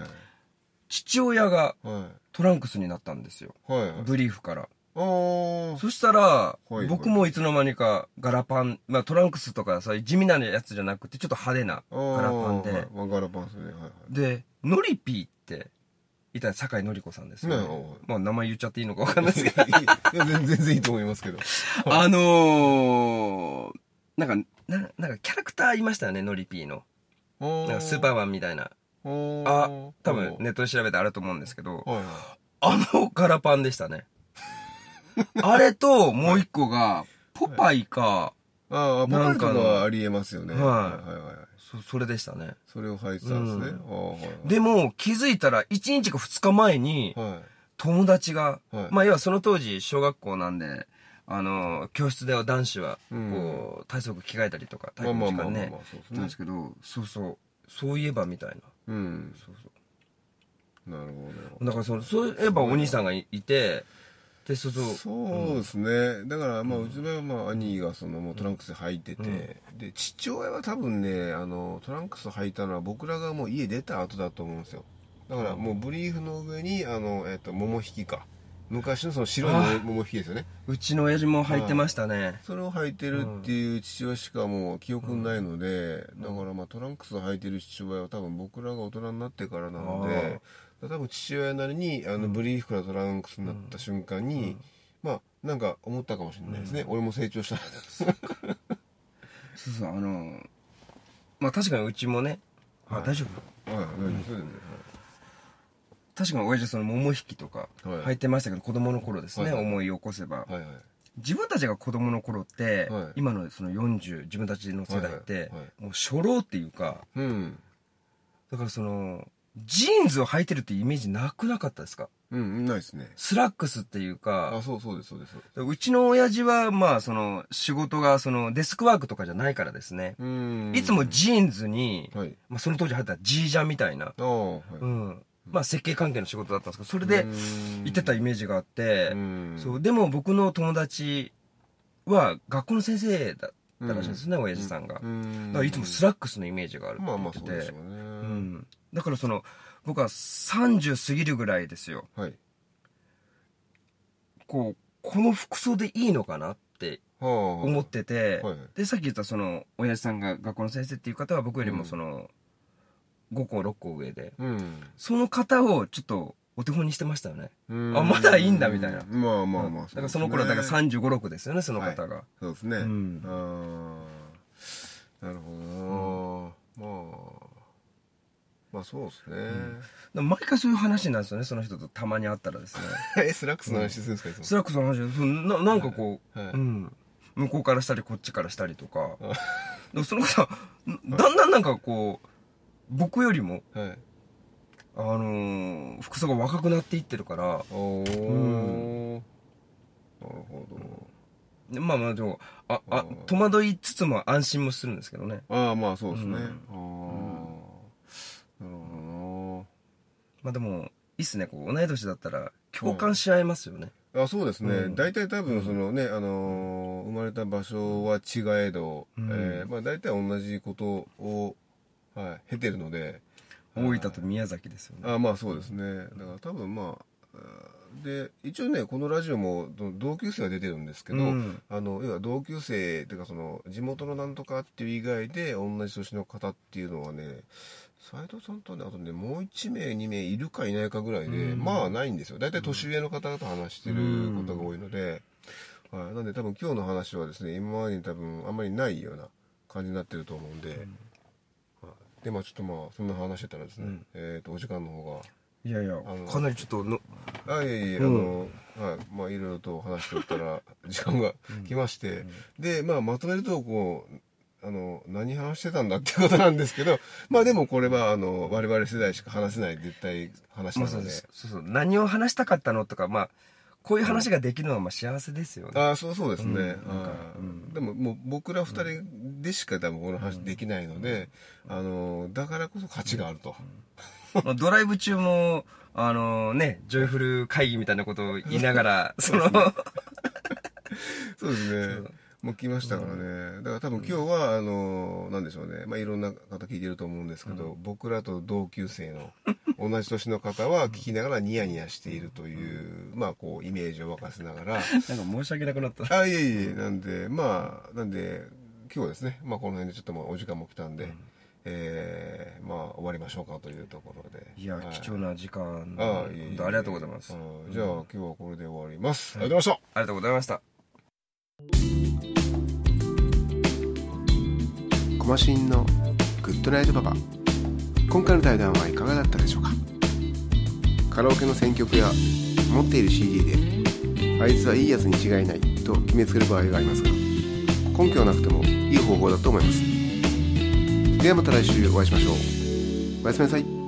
Speaker 2: 父親が
Speaker 1: はい。
Speaker 2: トランクスになったんですよ。
Speaker 1: はいはい。
Speaker 2: ブリーフから。
Speaker 1: あー。
Speaker 2: そしたら、
Speaker 1: い
Speaker 2: 僕もいつの間にかガラパン、まあトランクスとかそういう地味なやつじゃなくて、ちょっと派手なガラパンで、
Speaker 1: ガラパンですね。はいはい。
Speaker 2: で、ノリピーって、いた酒井のり子さんですよ、ね
Speaker 1: ね
Speaker 2: まあ名前言っちゃっていいのかわかんないですけど。*laughs*
Speaker 1: 全然いいと思いますけど。*laughs*
Speaker 2: あのー、なんか、ななんかキャラクターいましたよね、ノリピーの。
Speaker 1: な
Speaker 2: なんかスーパーマンみたいな。あ、多分ネットで調べてあると思うんですけど。あのガラパンでしたね。あれと、もう一個が、ポパイか、
Speaker 1: ああ、ポカリとかはありえますよね。
Speaker 2: はい
Speaker 1: はいはいはい。
Speaker 2: そ、それでしたね。
Speaker 1: それを履いてたんですね。
Speaker 2: うん
Speaker 1: はいはい
Speaker 2: でも、気づいたら、1日か2日前に、
Speaker 1: はい。
Speaker 2: 友達が、
Speaker 1: はい
Speaker 2: まあ、要はその当時、小学校なんで、あの、教室では男子は、
Speaker 1: うん
Speaker 2: こう、体操服着替えたりとか、体
Speaker 1: まあ
Speaker 2: 育の時間ね
Speaker 1: まあまあまあまあ、、そうですね
Speaker 2: なんです。けど、そうそう、そういえばみたいな。
Speaker 1: うん。
Speaker 2: そうそう。
Speaker 1: なるほど。
Speaker 2: だからその、そういえばお兄さんがいいて、で、そうそう。
Speaker 1: そうですね。だから、まあ、うちの場合は、まあ、兄が、その、もうトランクス履いてて、で、父親は多分ね、あの、トランクス履いたのは、僕らがもう家出た後だと思うんですよ。だから、もうブリーフの上に、あの、えっと、桃引きか。昔のその白い
Speaker 2: あ
Speaker 1: 桃桃引きですよね。
Speaker 2: うちの親父も履いてましたね。
Speaker 1: それを履いてるっていう父親しかもう記憶ないので、だからまあトランクスを履いてる父親は多分僕らが大人になってからなので多分父親なりにあのブリーフからトランクスになった瞬間に、まあなんか思ったかもしれないですね、俺も成長した
Speaker 2: そうそうあのまあ確かにうちもね、あ大丈夫？
Speaker 1: はい、大丈夫。ですね
Speaker 2: 確かに親父その股引とか
Speaker 1: はい。
Speaker 2: 履いてましたけど、子供の頃ですね、
Speaker 1: はいはい。
Speaker 2: 思い起こせば、
Speaker 1: はいはい。
Speaker 2: 自分たちが子供の頃って、
Speaker 1: はい。
Speaker 2: 今のその40自分たちの世代って、
Speaker 1: はいはいは
Speaker 2: もう初老っていうか
Speaker 1: うん。
Speaker 2: だからそのジーンズを履いてるってイメージなくなかったですか？
Speaker 1: うんないですね。
Speaker 2: スラックスっていう
Speaker 1: あ
Speaker 2: か
Speaker 1: そうそうですそうです。
Speaker 2: うちの親父はまあその仕事がそのデスクワークとかじゃないからですね、
Speaker 1: うん。
Speaker 2: いつもジーンズに、
Speaker 1: はい。
Speaker 2: まあ、その当時流行ったジージャンみたいな、
Speaker 1: ああはい。
Speaker 2: うん。まあ設計関係の仕事だったんですけどそれで行ってたイメージがあって、
Speaker 1: うん。
Speaker 2: そう。でも僕の友達は学校の先生だったらしいんですね、親父さんが、だ
Speaker 1: うん。
Speaker 2: からいつもスラックスのイメージがあるって
Speaker 1: まあまあ
Speaker 2: 言ってて、
Speaker 1: そうでしょうね、
Speaker 2: うん、だからその僕は30過ぎるぐらいですよ。
Speaker 1: はい。
Speaker 2: こうこの服装でいいのかなって
Speaker 1: はあ。
Speaker 2: 思ってて、
Speaker 1: はい
Speaker 2: でさっき言ったその親父さんが学校の先生っていう方は僕よりもその、5個6個上で
Speaker 1: うん。
Speaker 2: その方をちょっとお手本にしてましたよね。
Speaker 1: うん。
Speaker 2: あまだいいんだみたいな。
Speaker 1: まあまあまあ
Speaker 2: だからその頃だから3 5 6ですよねその方が、
Speaker 1: そうですね、
Speaker 2: うん。
Speaker 1: ああなるほどな、まあまあそうですね、
Speaker 2: でも毎回そういう話になるんですよねその人とたまに会ったらですね。*laughs*
Speaker 1: えスラックスの話するんですかいつも？
Speaker 2: スラックスの話ななんかこう、
Speaker 1: はい。
Speaker 2: うん、向こうからしたりこっちからしたりとか。でもその方だんだんなんかこう僕よりも
Speaker 1: はい。
Speaker 2: あのー服装が若くなっていってるから
Speaker 1: おお、なるほ
Speaker 2: でまあまあでもああ
Speaker 1: うん
Speaker 2: 戸惑いつつも安心もするんですけどね。
Speaker 1: どああまあそうですね、
Speaker 2: うん。
Speaker 1: ああなるほ
Speaker 2: まあでもいいっすね。こう同い年だったら共感し合えますよね、
Speaker 1: あそうですね、
Speaker 2: うん。
Speaker 1: 大体多分そのね、あのー生まれた場所は違えど、
Speaker 2: うん。
Speaker 1: えーまあ、大体同じことを、はい、経てるので
Speaker 2: 大分と宮崎ですよね。
Speaker 1: あまあそうですね。だから多分まあで一応ねこのラジオもど同級生が出てるんですけど、
Speaker 2: うん。
Speaker 1: あの要は同級生っていうかその地元のなんとかっていう以外で同じ年の方っていうのはね斉藤さんとねあとねもう1名2名いるかいないかぐらいで、
Speaker 2: うん。
Speaker 1: まあないんですよ。大体年上の方と話してることが多いので、はい、なんで多分今日の話はですね今までに多分あんまりないような感じになってると思うんで、はい。でまあちょっとまあそんな話してたらですね、
Speaker 2: うん。
Speaker 1: えっ、とお時間の方が
Speaker 2: いやいや
Speaker 1: あの
Speaker 2: かなりちょっとの
Speaker 1: あいえいえ、
Speaker 2: うん。
Speaker 1: あの、はい、まあいろいろと話しておったら時間が来まして、で、まあまとめると、こう、あの、何話してたんだっていうことなんですけど、*laughs* まあでもこれは、あの、我々世代しか話せない絶対話なので。
Speaker 2: まあそうです、そうそう。何を話したかったのとかまあこういう話ができるのはまあ幸せですよね、
Speaker 1: ああ、そうそうですね。
Speaker 2: うん。
Speaker 1: でももう僕ら二人でしか多分この話できないので、あの、だからこそ価値があると。
Speaker 2: まあドライブ中もあのねジョイフル会議みたいなことを言いながらその *laughs*
Speaker 1: そうですね。もう来ましたからね。だから多分今日は、あの、なんでしょうね。まあいろんな方聞いてると思うんですけど、僕らと同級生の同じ年の方は聞きながらニヤニヤしているという、まあこうイメージを沸かせながら、
Speaker 2: なんか申し訳なくなった。
Speaker 1: あ、いえいえ、なんで、まあ、なんで、今日はですね、まあこの辺でちょっともうお時間も来たんで、えー、まあ終わりましょうかというところで。
Speaker 2: いや、
Speaker 1: はい。
Speaker 2: 貴重な時間。
Speaker 1: あいえい
Speaker 2: ありがとうございます、
Speaker 1: うん。じゃあ今日はこれで終わります。ありがとうございました。
Speaker 2: ありがとうございました
Speaker 1: コマシンのグッドナイトパパ。今回の対談はいかがだったでしょうか？カラオケの選曲や持っている CD であいつはいいやつに違いないと決めつける場合がありますが根拠はなくてもいい方法だと思います。ではまた来週お会いしましょう。おやすみなさい。